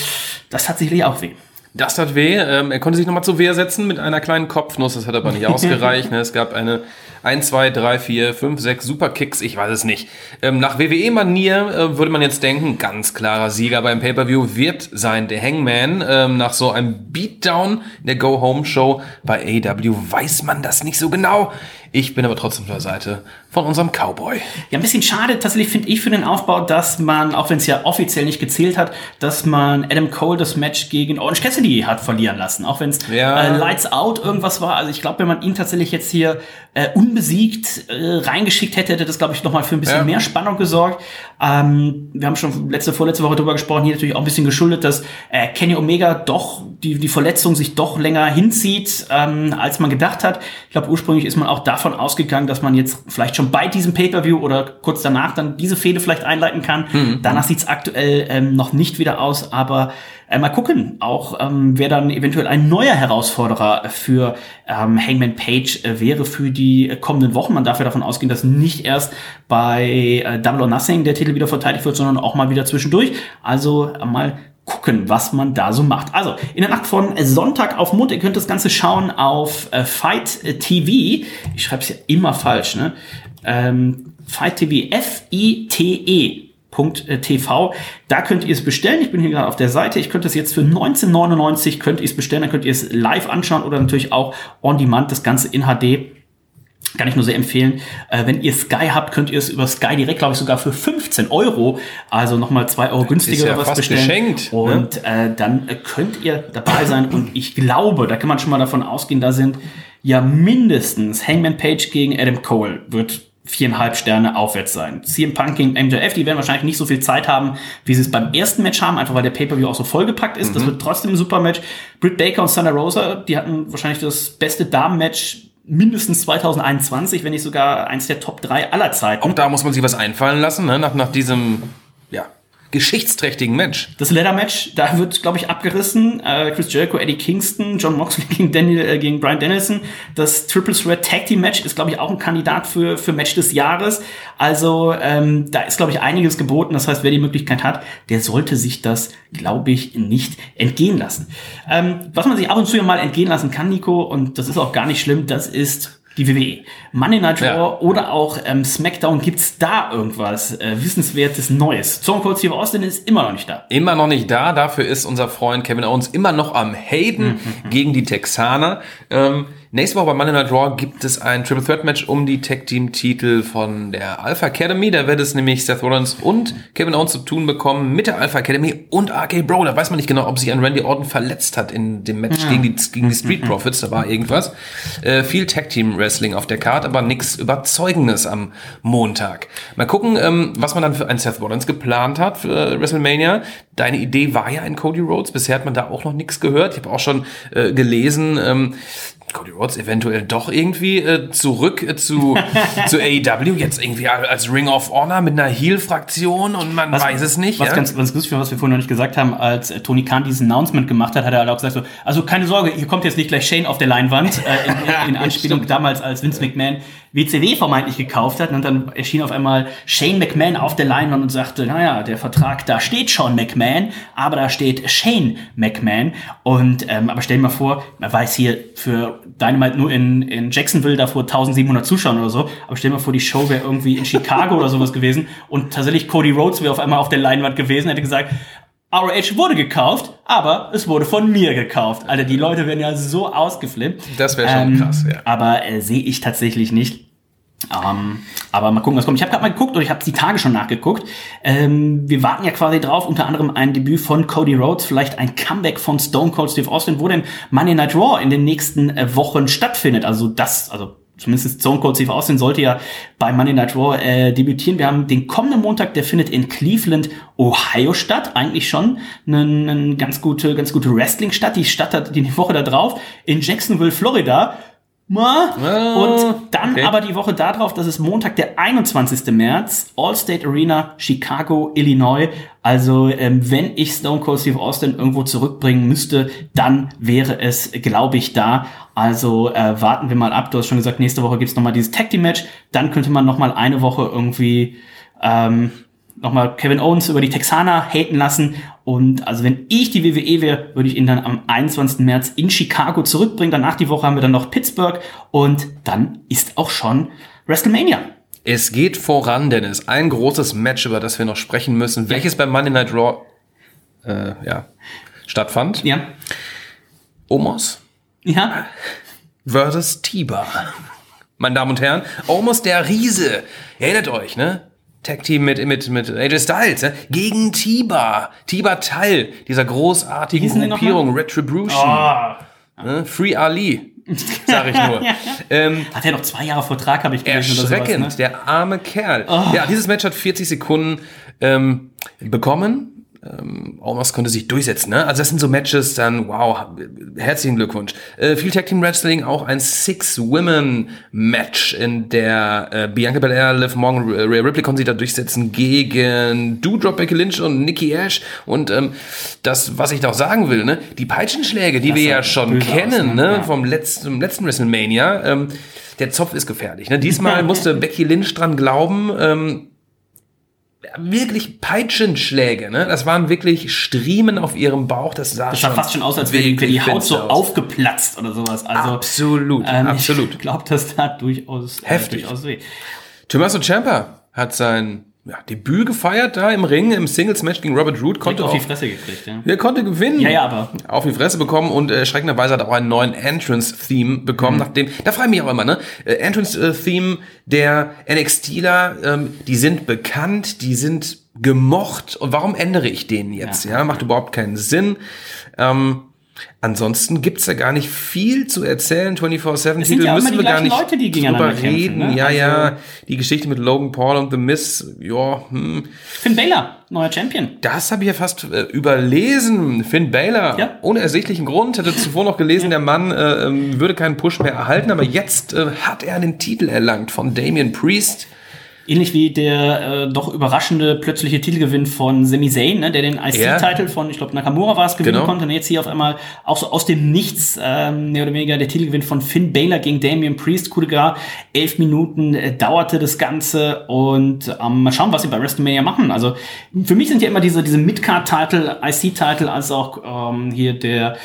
das hat sicherlich auch weh. Das tat weh. Ähm, er konnte sich nochmal zur Wehr setzen mit einer kleinen Kopfnuss. Das hat aber nicht (laughs) ausgereicht. ne? Es gab eine 1, 2, 3, 4, 5, 6 Superkicks. Ich weiß es nicht. Ähm, nach WWE-Manier äh, würde man jetzt denken, ganz klarer Sieger beim Pay-Per-View wird sein der Hangman. Ähm, nach so einem Beatdown in der Go-Home-Show bei AEW weiß man das nicht so genau. Ich bin aber trotzdem auf der Seite von unserem Cowboy. Ja, ein bisschen schade tatsächlich finde ich für den Aufbau, dass man, auch wenn es ja offiziell nicht gezählt hat, dass man Adam Cole das Match gegen Orange Cassidy hat verlieren lassen. Auch wenn es Ja. äh, Lights Out irgendwas war. Also ich glaube, wenn man ihn tatsächlich jetzt hier äh, unbesiegt äh, reingeschickt hätte, hätte das, glaube ich, nochmal für ein bisschen Ja. mehr Spannung gesorgt. Ähm, wir haben schon letzte, vorletzte Woche drüber gesprochen, hier natürlich auch ein bisschen geschuldet, dass äh, Kenny Omega doch die, die Verletzung sich doch länger hinzieht, ähm, als man gedacht hat. Ich glaube, ursprünglich ist man auch davon ausgegangen, dass man jetzt vielleicht schon bei diesem Pay-Per-View oder kurz danach dann diese Fehde vielleicht einleiten kann. Danach sieht's aktuell ähm, noch nicht wieder aus, aber äh, mal gucken, auch ähm, wer dann eventuell ein neuer Herausforderer für ähm, Hangman Page äh, wäre für die äh, kommenden Wochen. Man darf ja davon ausgehen, dass nicht erst bei äh, Double or Nothing der Titel wieder verteidigt wird, sondern auch mal wieder zwischendurch. Also äh, mal gucken, was man da so macht. Also, in der Nacht von Sonntag auf Montag, ihr könnt das Ganze schauen auf äh, Fight TV. Ich schreibe es ja immer falsch, ne? Ähm, Fight TV, F-I-T-E. TV. Da könnt ihr es bestellen. Ich bin hier gerade auf der Seite. Ich könnte es jetzt für 19,99 könnt ihr es bestellen. Dann könnt ihr es live anschauen oder natürlich auch on demand das Ganze in HD. Kann ich nur sehr empfehlen. Äh, wenn ihr Sky habt, könnt ihr es über Sky direkt, glaube ich, sogar für 15 Euro, also nochmal 2 Euro günstiger ja oder was fast bestellen. geschenkt, ne? Und äh, dann äh, könnt ihr dabei sein. Und ich glaube, da kann man schon mal davon ausgehen, da sind ja mindestens Hangman Page gegen Adam Cole wird viereinhalb Sterne aufwärts sein. CM Punk gegen MJF, die werden wahrscheinlich nicht so viel Zeit haben, wie sie es beim ersten Match haben, einfach weil der Pay-Per-View auch so vollgepackt ist. Das wird trotzdem ein super Match. Britt Baker und Thunder Rosa, die hatten wahrscheinlich das beste Damen-Match mindestens 2021, wenn nicht sogar eins der Top 3 aller Zeiten. Auch da muss man sich was einfallen lassen, ne? nach, nach diesem geschichtsträchtigen Match. Das Leather-Match, da wird, glaube ich, abgerissen. Äh, Chris Jericho, Eddie Kingston, John Moxley (laughs) gegen, Daniel, äh, gegen Brian Dennison. Das Triple Threat Tag Team Match ist, glaube ich, auch ein Kandidat für, für Match des Jahres. Also ähm, da ist, glaube ich, einiges geboten. Das heißt, wer die Möglichkeit hat, der sollte sich das, glaube ich, nicht entgehen lassen. Ähm, was man sich ab und zu ja mal entgehen lassen kann, Nico, und das ist auch gar nicht schlimm, das ist die WWE. Monday Night Raw Ja. oder auch ähm, SmackDown, gibt's da irgendwas äh, Wissenswertes Neues? Stone Cold Steve Austin ist immer noch nicht da. Immer noch nicht da. Dafür ist unser Freund Kevin Owens immer noch am Hayden gegen die Texaner. Ähm, nächste Woche bei Monday Night Raw gibt es ein Triple Threat Match um die Tag Team Titel von der Alpha Academy. Da wird es nämlich Seth Rollins und Kevin Owens zu tun bekommen mit der Alpha Academy und RK Bro. Da weiß man nicht genau, ob sich ein Randy Orton verletzt hat in dem Match gegen, die, gegen die Street Profits. Da war irgendwas. Äh, viel Tag Team Wrestling auf der Karte, aber nichts Überzeugendes am Montag. Mal gucken, ähm, was man dann für einen Seth Rollins geplant hat für äh, WrestleMania. Deine Idee war ja ein Cody Rhodes. Bisher hat man da auch noch nichts gehört. Ich habe auch schon äh, gelesen, ähm, Cody Rhodes eventuell doch irgendwie äh, zurück äh, zu, (laughs) zu AEW, jetzt irgendwie als Ring of Honor mit einer Heel-Fraktion und man weiß es nicht. Was ja? ganz, ganz lustig war, was wir vorhin noch nicht gesagt haben, als äh, Tony Khan dieses Announcement gemacht hat, hat er halt auch gesagt so, also keine Sorge, hier kommt jetzt nicht gleich Shane auf der Leinwand, äh, in, in, in (laughs) Anspielung damals, als Vince McMahon WCW vermeintlich gekauft hat und dann erschien auf einmal Shane McMahon auf der Leinwand und sagte, naja, der Vertrag, da steht schon McMahon, aber da steht Shane McMahon. Und, ähm, aber stell dir mal vor, man weiß hier für Dynamite nur in, in Jacksonville da vor 1700 Zuschauern oder so, aber stell dir mal vor, die Show wäre irgendwie in Chicago oder sowas gewesen und tatsächlich Cody Rhodes wäre auf einmal auf der Leinwand gewesen, hätte gesagt, ROH wurde gekauft, aber es wurde von mir gekauft. Alter, die Leute werden ja so ausgeflippt. Das wäre schon krass, ja. Aber äh, sehe ich tatsächlich nicht. Ähm, aber mal gucken, was kommt. Ich habe gerade mal geguckt oder ich habe die Tage schon nachgeguckt. Ähm, wir warten ja quasi drauf, unter anderem ein Debüt von Cody Rhodes, vielleicht ein Comeback von Stone Cold Steve Austin, wo denn Monday Night Raw in den nächsten äh, Wochen stattfindet. Also das, also zumindest Stone Cold Steve Austin sollte ja bei Monday Night Raw äh, debütieren. Wir haben den kommenden Montag, der findet in Cleveland, Ohio statt. Eigentlich schon eine, eine ganz gute, ganz gute Wrestling-Stadt. Die Stadt hat die Woche da drauf in Jacksonville, Florida. Und dann okay. aber die Woche darauf, das ist Montag, der 21. März, Allstate Arena, Chicago, Illinois. Also ähm, wenn ich Stone Cold Steve Austin irgendwo zurückbringen müsste, dann wäre es, glaube ich, da. Also äh, warten wir mal ab. Du hast schon gesagt, nächste Woche gibt's noch mal dieses Tag Team Match. Dann könnte man noch mal eine Woche irgendwie ähm, nochmal Kevin Owens über die Texaner haten lassen. Und also wenn ich die WWE wäre, würde ich ihn dann am 21. März in Chicago zurückbringen. Danach die Woche haben wir dann noch Pittsburgh und dann ist auch schon WrestleMania. Es geht voran, Dennis. Ein großes Match, über das wir noch sprechen müssen, welches beim Monday Night Raw äh, ja, stattfand. Ja. Omos Ja. versus Tiba. Meine Damen und Herren, Omos der Riese. Ihr erinnert euch, ne? Tag Team mit, mit, mit AJ Styles, ne? gegen Tiba. Tiba Teil dieser großartigen Gruppierung Retribution. Oh. Ne? Free Ali, sag ich nur. (laughs) ähm, Hat er noch zwei Jahre Vertrag, habe ich gelesen. oder sowas, Erschreckend, ne? Oh. der arme Kerl. Ja, dieses Match hat 40 Sekunden ähm, bekommen. Ähm, Omos konnte sich durchsetzen. Ne? Also das sind so Matches, dann wow, herzlichen Glückwunsch. Äh, viel Tag Team Wrestling, auch ein Six-Women-Match, in der äh, Bianca Belair, Liv Morgan, Rhea Ripley konnten sich da durchsetzen gegen Doudrop, Becky Lynch und Nikki Ash. Und ähm, das, was ich noch sagen will, ne? die Peitschenschläge, die Das wir ja schon böse kennen, aus, ne? ne? Ja. vom letzten, letzten WrestleMania, ähm, der Zopf ist gefährlich. Ne? Diesmal (laughs) musste Becky Lynch dran glauben, ähm, wirklich Peitschenschläge, ne? Das waren wirklich Striemen auf ihrem Bauch. Das sah, Das sah fast schon aus, als wäre die, die Haut so aus. aufgeplatzt oder sowas. Also, Absolut, ähm, absolut. Ich glaube, das tat durchaus, Heftig. Äh, durchaus weh. Tommaso Ciampa hat sein ja, Debüt gefeiert da im Ring, im Singles-Match gegen Robert Root. Konnte auf auch, die Fresse gekriegt, ja. er konnte gewinnen. Ja, ja, aber- Auf die Fresse bekommen und äh, schreckenderweise hat er auch einen neuen Entrance-Theme bekommen, Mhm. nachdem, da frage ich mich auch immer, ne? Äh, Entrance-Theme der NXTler, ähm, die sind bekannt, die sind gemocht und warum ändere ich den jetzt? Ja, macht überhaupt keinen Sinn. Ähm, ansonsten gibt's da gar nicht viel zu erzählen. 24-7 sind Titel ja immer müssen wir gar nicht Leute, die drüber kämpfen, reden. ne? Ja, Also- ja, die Geschichte mit Logan Paul und The Miz, ja, hm. Finn Balor, neuer Champion. Das habe ich ja fast äh, überlesen. Finn Balor, Ja. ohne ersichtlichen Grund, hatte zuvor noch gelesen, der Mann äh, ähm, würde keinen Push mehr erhalten, aber jetzt äh, hat er den Titel erlangt von Damian Priest. Ähnlich wie der äh, doch überraschende plötzliche Titelgewinn von Sami Zayn, ne, der den IC-Titel von, ich glaube, Nakamura war es, gewinnen Genau. konnte. Und jetzt hier auf einmal auch so aus dem Nichts, ähm, mehr oder weniger der Titelgewinn von Finn Balor gegen Damian Priest. Coup de Gras. Elf Minuten äh, dauerte das Ganze. Und ähm, mal schauen, was sie bei WrestleMania machen. Also für mich sind ja immer diese, diese Mid-Card-Titel, IC-Titel, als auch ähm, hier der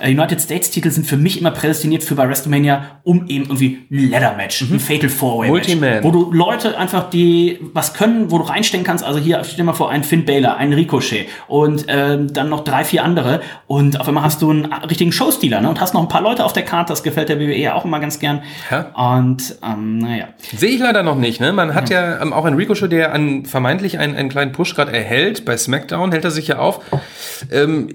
äh, United States-Titel sind für mich immer prädestiniert für bei WrestleMania, um eben irgendwie ein Ladder-Match, ein Fatal Four-Way-Match, wo du Leute einfach, die was können, wo du reinstecken kannst. Also hier, stell dir mal vor, einen Finn Balor, einen Ricochet und ähm, dann noch drei, vier andere. Und auf einmal hast du einen richtigen Showstealer ne? und hast noch ein paar Leute auf der Karte. Das gefällt der WWE ja auch immer ganz gern. Ja. Und ähm, naja. Sehe ich leider noch nicht. Ne? Man hat ja ähm, auch einen Ricochet, der an, vermeintlich einen, einen kleinen Push gerade erhält. Bei SmackDown hält er sich ja auf. Ähm,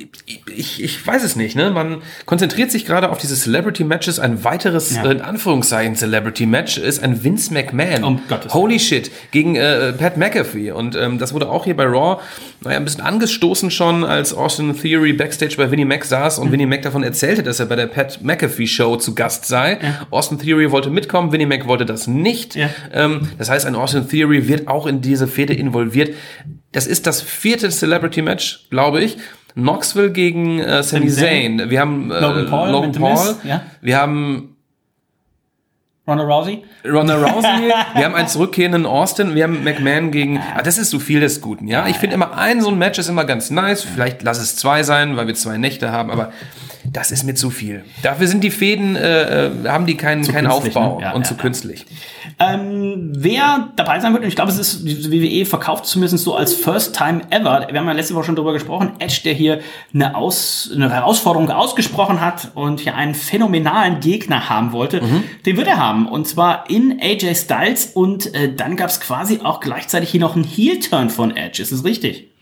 ich, ich weiß es nicht. Ne? Man konzentriert sich gerade auf diese Celebrity-Matches. Ein weiteres, Ja. äh, in Anführungszeichen, Celebrity-Match ist ein Vince McMahon. Um Gottes Holy shit. Gegen äh, Pat McAfee. Und ähm, das wurde auch hier bei Raw naja, ein bisschen angestoßen schon, als Austin Theory backstage bei Vinnie Mac saß Mhm. und Vinnie Mac davon erzählte, dass er bei der Pat McAfee Show zu Gast sei. Austin Theory wollte mitkommen, Vinnie Mac wollte das nicht. Ja. Ähm, das heißt, ein Austin Theory wird auch in diese Fehde involviert. Das ist das vierte Celebrity-Match, glaube ich. Knoxville gegen äh, Sami Zayn. Wir haben äh, Logan Paul Logan Paul. Ja. Wir haben Ronda Rousey? Ronda Rousey, (laughs) wir haben einen zurückkehrenden Austin, wir haben McMahon gegen, ah, das ist so viel des Guten, ja. Ich finde immer ein so ein Match ist immer ganz nice, vielleicht lass es zwei sein, weil wir zwei Nächte haben, aber das ist mir zu viel. Dafür sind die Fäden, äh, äh, haben die keinen, keinen künstlich, Aufbau ne? Ja, und ja, zu ja. künstlich. Ähm, wer dabei sein wird, und ich glaube, es ist, die WWE verkauft zumindest so als First Time Ever. Wir haben ja letzte Woche schon drüber gesprochen. Edge, der hier eine, Aus, eine Herausforderung ausgesprochen hat und hier einen phänomenalen Gegner haben wollte, den wird er haben. Und zwar in AJ Styles. Und äh, dann gab es quasi auch gleichzeitig hier noch einen Heel-Turn von Edge. Ist es richtig?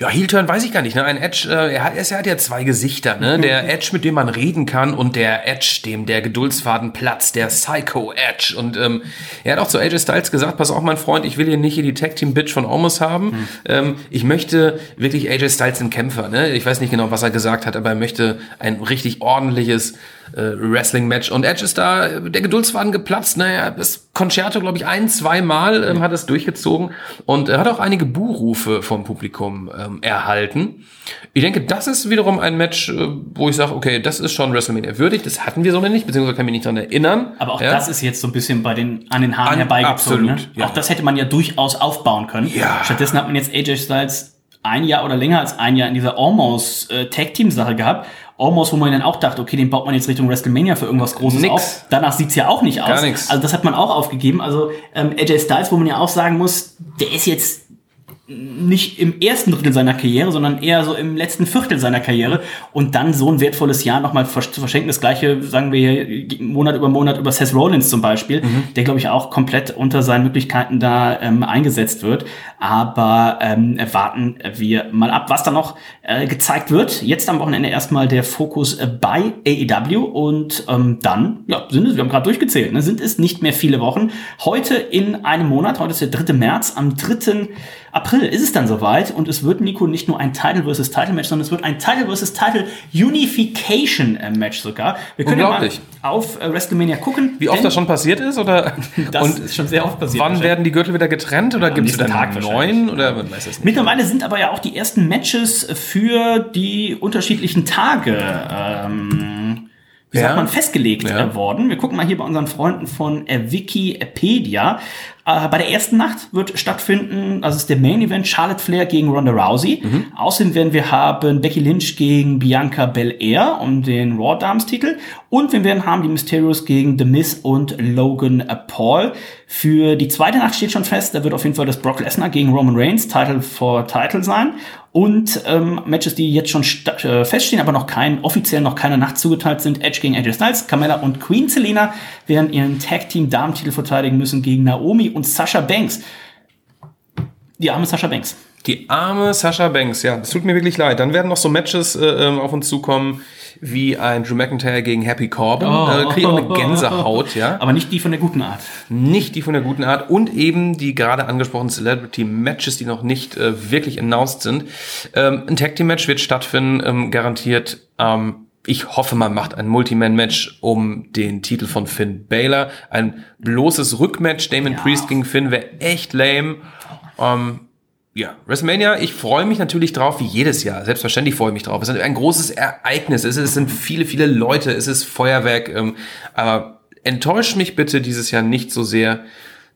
Ja, Heel-Turn weiß ich gar nicht. Ne? Ein Edge, äh, er, hat, er hat ja zwei Gesichter. Ne? Der (laughs) Edge, mit dem man reden kann und der Edge, dem der Geduldsfaden platzt, der Psycho-Edge. Und ähm, er hat auch zu AJ Styles gesagt, pass auf, mein Freund, ich will hier nicht hier die Tag-Team-Bitch von Omos haben. Ähm, ich möchte wirklich AJ Styles einen Kämpfer. Ne? Ich weiß nicht genau, was er gesagt hat, aber er möchte ein richtig ordentliches äh, Wrestling-Match. Und Edge ist da, der Geduldsfaden geplatzt. Naja, das Concerto, glaube ich, ein, zwei Mal ähm, hat es durchgezogen und er hat auch einige Buhrufe vom Publikum ähm, erhalten. Ich denke, das ist wiederum ein Match, äh, wo ich sage, okay, das ist schon WrestleMania würdig. Das hatten wir so noch nicht, beziehungsweise kann mich nicht dran erinnern. Aber auch ja? das ist jetzt so ein bisschen bei den, an den Haaren An- herbeigezogen. absolut, ne? ja. Auch das hätte man ja durchaus aufbauen können. Ja. Stattdessen hat man jetzt AJ Styles ein Jahr oder länger als ein Jahr in dieser Almost äh, Tag Team Sache gehabt. Almost, wo man dann auch dachte, okay, den baut man jetzt Richtung WrestleMania für irgendwas Großes Nix. auf. Danach sieht's ja auch nicht aus. Gar nix. Also das hat man auch aufgegeben. Also ähm, AJ Styles, wo man ja auch sagen muss, der ist jetzt nicht im ersten Drittel seiner Karriere, sondern eher so im letzten Viertel seiner Karriere und dann so ein wertvolles Jahr nochmal zu verschenken. Das gleiche sagen wir hier Monat über Monat über Seth Rollins zum Beispiel, der glaube ich auch komplett unter seinen Möglichkeiten da ähm, eingesetzt wird. Aber ähm, warten wir mal ab, was da noch äh, gezeigt wird. Jetzt am Wochenende erstmal der Fokus äh, bei AEW und ähm, dann, ja, sind es, wir haben gerade durchgezählt, ne, sind es nicht mehr viele Wochen. Heute in einem Monat, heute ist der 3. März, am 3. April ist es dann soweit und es wird, Nico, nicht nur ein Title versus Title Match, sondern es wird ein Title versus Title Unification äh, Match sogar. Wir können ja mal auf äh, WrestleMania gucken. Wie oft das schon passiert ist? Oder? Das und ist schon sehr oft passiert. wann werden die Gürtel wieder getrennt? Oder gibt es dann Tag neuen? Oder man weiß es nicht. Mittlerweile sind aber ja auch die ersten Matches für die unterschiedlichen Tage, ähm, wie Ja. sagt man, festgelegt Ja. äh, worden. Wir gucken mal hier bei unseren Freunden von Wikipedia. Äh, bei der ersten Nacht wird stattfinden, das ist der Main Event, Charlotte Flair gegen Ronda Rousey. Mhm. Außerdem werden wir haben Becky Lynch gegen Bianca Belair um den Raw Dams Titel. Und wir werden haben die Mysterios gegen The Miz und Logan Paul. Für die zweite Nacht steht schon fest, da wird auf jeden Fall das Brock Lesnar gegen Roman Reigns Title for Title sein. Und ähm, Matches, die jetzt schon äh, feststehen, aber noch kein, offiziell noch keiner Nacht zugeteilt sind. Edge gegen AJ Styles, Carmella und Queen Selena werden ihren Tag Team Damentitel verteidigen müssen gegen Naomi und Sasha Banks. Die arme Sasha Banks. Die arme Sasha Banks, ja, das tut mir wirklich leid. Dann werden noch so Matches äh, ähm, auf uns zukommen, wie ein Drew McIntyre gegen Happy Corbin. Oh. Da kriege auch eine Gänsehaut, ja. Aber nicht die von der guten Art. Nicht die von der guten Art und eben die gerade angesprochenen Celebrity-Matches, die noch nicht äh, wirklich announced sind. Ähm, ein Tag-Team-Match wird stattfinden, ähm, garantiert am Ich hoffe, man macht ein Multiman-Match um den Titel von Finn Balor. Ein bloßes Rückmatch Damon Ja. Priest gegen Finn wäre echt lame. Ähm, ja, WrestleMania, ich freue mich natürlich drauf, wie jedes Jahr. Selbstverständlich freue ich mich drauf. Es ist ein großes Ereignis. Es, ist, es sind viele, viele Leute. Es ist Feuerwerk. Ähm, aber enttäuscht mich bitte dieses Jahr nicht so sehr,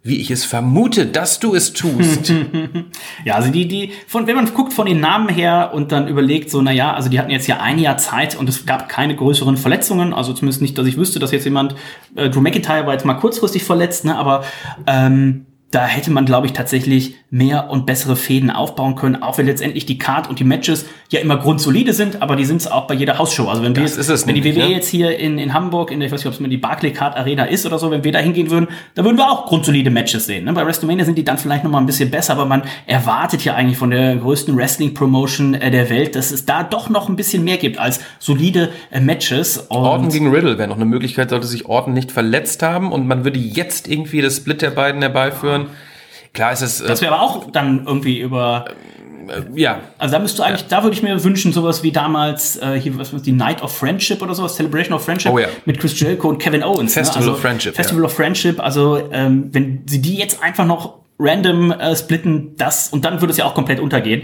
wie ich es vermute, dass du es tust. (laughs) Ja, also die, die, von, wenn man guckt von den Namen her und dann überlegt, so, naja, also die hatten jetzt ja ein Jahr Zeit und es gab keine größeren Verletzungen, also zumindest nicht, dass ich wüsste, dass jetzt jemand, äh, Drew McIntyre war jetzt mal kurzfristig verletzt, ne, aber ähm, da hätte man, glaube ich, tatsächlich mehr und bessere Fäden aufbauen können, auch wenn letztendlich die Card und die Matches ja immer grundsolide sind, aber die sind es auch bei jeder Hausshow. Also wenn wir Das jetzt, ist es wenn die WWE ne? jetzt hier in, in Hamburg, in der, ich weiß nicht, ob es die Barclaycard Arena ist oder so, wenn wir da hingehen würden, da würden wir auch grundsolide Matches sehen. Ne? Bei WrestleMania sind die dann vielleicht noch mal ein bisschen besser, aber man erwartet ja eigentlich von der größten Wrestling-Promotion äh, der Welt, dass es da doch noch ein bisschen mehr gibt als solide äh, Matches. Und Orton gegen Riddle wäre noch eine Möglichkeit, sollte sich Orton nicht verletzt haben und man würde jetzt irgendwie das Split der beiden herbeiführen. Klar ist es, äh, das wäre aber auch dann irgendwie über ja, Also da müsste eigentlich, da würde ich mir wünschen, sowas wie damals äh, hier was die Night of Friendship oder sowas, Celebration of Friendship Oh ja. mit Chris Jericho und Kevin Owens. Festival ne? also, of Friendship, Festival of Friendship. Also ähm, wenn sie die jetzt einfach noch random äh, splitten, das und dann würde es ja auch komplett untergehen.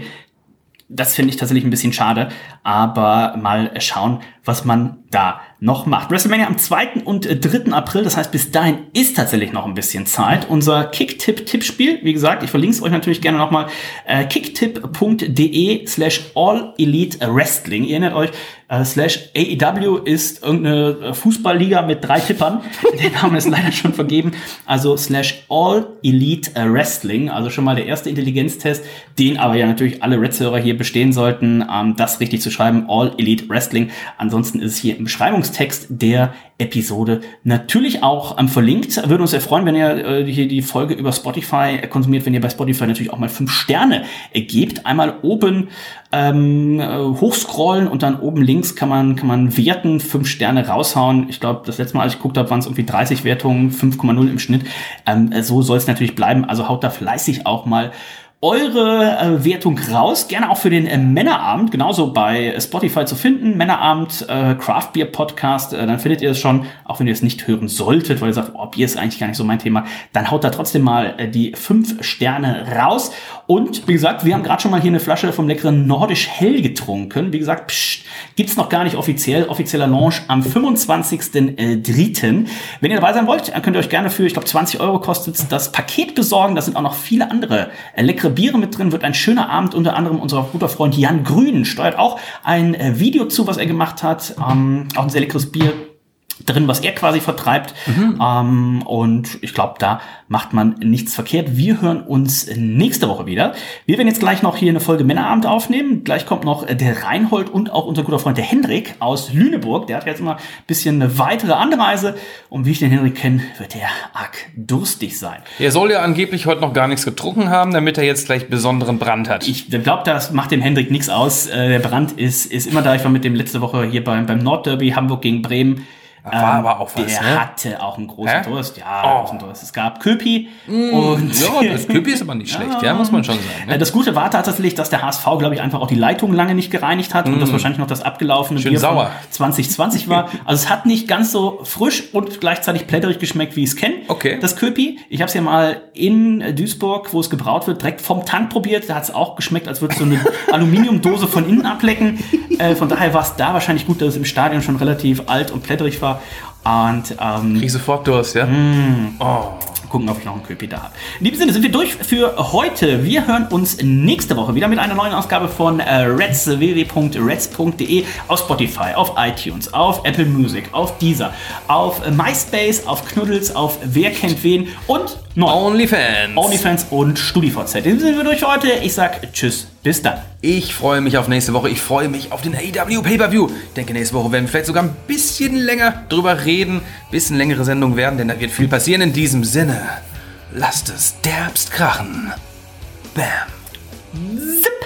Das finde ich tatsächlich ein bisschen schade, aber mal schauen, was man da noch macht. WrestleMania am 2. und äh, 3. April, das heißt, bis dahin ist tatsächlich noch ein bisschen Zeit. Unser Kicktipp-Tippspiel, wie gesagt, ich verlinke es euch natürlich gerne nochmal, äh, kicktipp.de slash all elite wrestling. Ihr erinnert euch, äh, slash AEW ist irgendeine äh, Fußballliga mit drei Tippern. (laughs) Der Name ist leider schon vergeben. Also slash all elite wrestling. Also schon mal der erste Intelligenztest, den aber ja natürlich alle Reds-Hörer hier bestehen sollten, ähm, das richtig zu schreiben. All elite wrestling. Ansonsten ist es hier im Beschreibungstext der Episode natürlich auch ähm, verlinkt. Würde uns sehr freuen, wenn ihr äh, hier die Folge über Spotify äh, konsumiert, wenn ihr bei Spotify natürlich auch mal fünf Sterne äh, gebt. Einmal oben ähm, äh, hochscrollen und dann oben links kann man, kann man werten, fünf Sterne raushauen. Ich glaube, das letzte Mal, als ich geguckt habe, waren es irgendwie 30 Wertungen, 5,0 im Schnitt. Ähm, äh, so soll es natürlich bleiben. Also haut da fleißig auch mal eure äh, Wertung raus, gerne auch für den äh, Männerabend, genauso bei Spotify zu finden, Männerabend, äh, Craft Beer Podcast, äh, dann findet ihr es schon, auch wenn ihr es nicht hören solltet, weil ihr sagt, oh, Bier ist eigentlich gar nicht so mein Thema, dann haut da trotzdem mal äh, die fünf Sterne raus. Und wie gesagt, wir haben gerade schon mal hier eine Flasche vom leckeren Nordisch Hell getrunken. Wie gesagt, pst, gibt's noch gar nicht offiziell, offizieller Launch am 25.03. Wenn ihr dabei sein wollt, dann könnt ihr euch gerne für, ich glaube 20 Euro kostet das Paket besorgen. Da sind auch noch viele andere äh, leckere Biere mit drin. Wird ein schöner Abend. Unter anderem unser guter Freund Jan Grün steuert auch ein äh, Video zu, was er gemacht hat. Ähm, auch ein sehr leckeres Bier drin, was er quasi vertreibt. Ähm, und ich glaube, da macht man nichts verkehrt. Wir hören uns nächste Woche wieder. Wir werden jetzt gleich noch hier eine Folge Männerabend aufnehmen. Gleich kommt noch der Reinhold und auch unser guter Freund der Hendrik aus Lüneburg. Der hat jetzt immer ein bisschen eine weitere Anreise. Und wie ich den Hendrik kenne, wird er arg durstig sein. er soll ja angeblich heute noch gar nichts getrunken haben, damit er jetzt gleich besonderen Brand hat. Ich glaube, das macht dem Hendrik nichts aus. Äh, der Brand ist, ist immer da. Ich war mit dem letzte Woche hier beim, beim Nordderby Hamburg gegen Bremen. War aber auch was, Der ne? hatte auch einen großen Hä? Durst. Ja, Oh. großen Durst. Es gab Köpi und ja, (laughs) das Köpi ist aber nicht schlecht, ja, muss man schon sagen. Äh, Ne? Das Gute war tatsächlich, dass der HSV, glaube ich, einfach auch die Leitung lange nicht gereinigt hat und das wahrscheinlich noch das abgelaufene Mm. Schön Bier sauer. von 2020 war. (laughs) Also es hat nicht ganz so frisch und gleichzeitig plätterig geschmeckt, wie ich es kenne. Okay. Das Köpi. Ich habe es ja mal in äh, Duisburg, wo es gebraut wird, direkt vom Tank probiert. Da hat es auch geschmeckt, als würde so eine (laughs) Aluminiumdose von innen ablecken. Äh, von daher war es da wahrscheinlich gut, dass es im Stadion schon relativ alt und plätterig war. Und ähm, Krieg sofort Durst, ja? gucken, ob ich noch einen Köpi da habe. In diesem Sinne sind wir durch für heute. Wir hören uns nächste Woche wieder mit einer neuen Ausgabe von äh, Reds, www.reds.de auf Spotify, auf iTunes, auf Apple Music, auf Deezer, auf MySpace, auf Knuddels, auf Wer kennt wen und noch Onlyfans. OnlyFans und StudiVZ. In diesem sind wir durch heute. Ich sag Tschüss, bis dann. Ich freue mich auf nächste Woche. Ich freue mich auf den AEW Pay-Per-View. Ich denke, nächste Woche werden wir vielleicht sogar ein bisschen länger drüber reden. Bisschen längere Sendung werden, denn da wird viel passieren. In diesem Sinne, lasst es derbst krachen. Bam. Zip.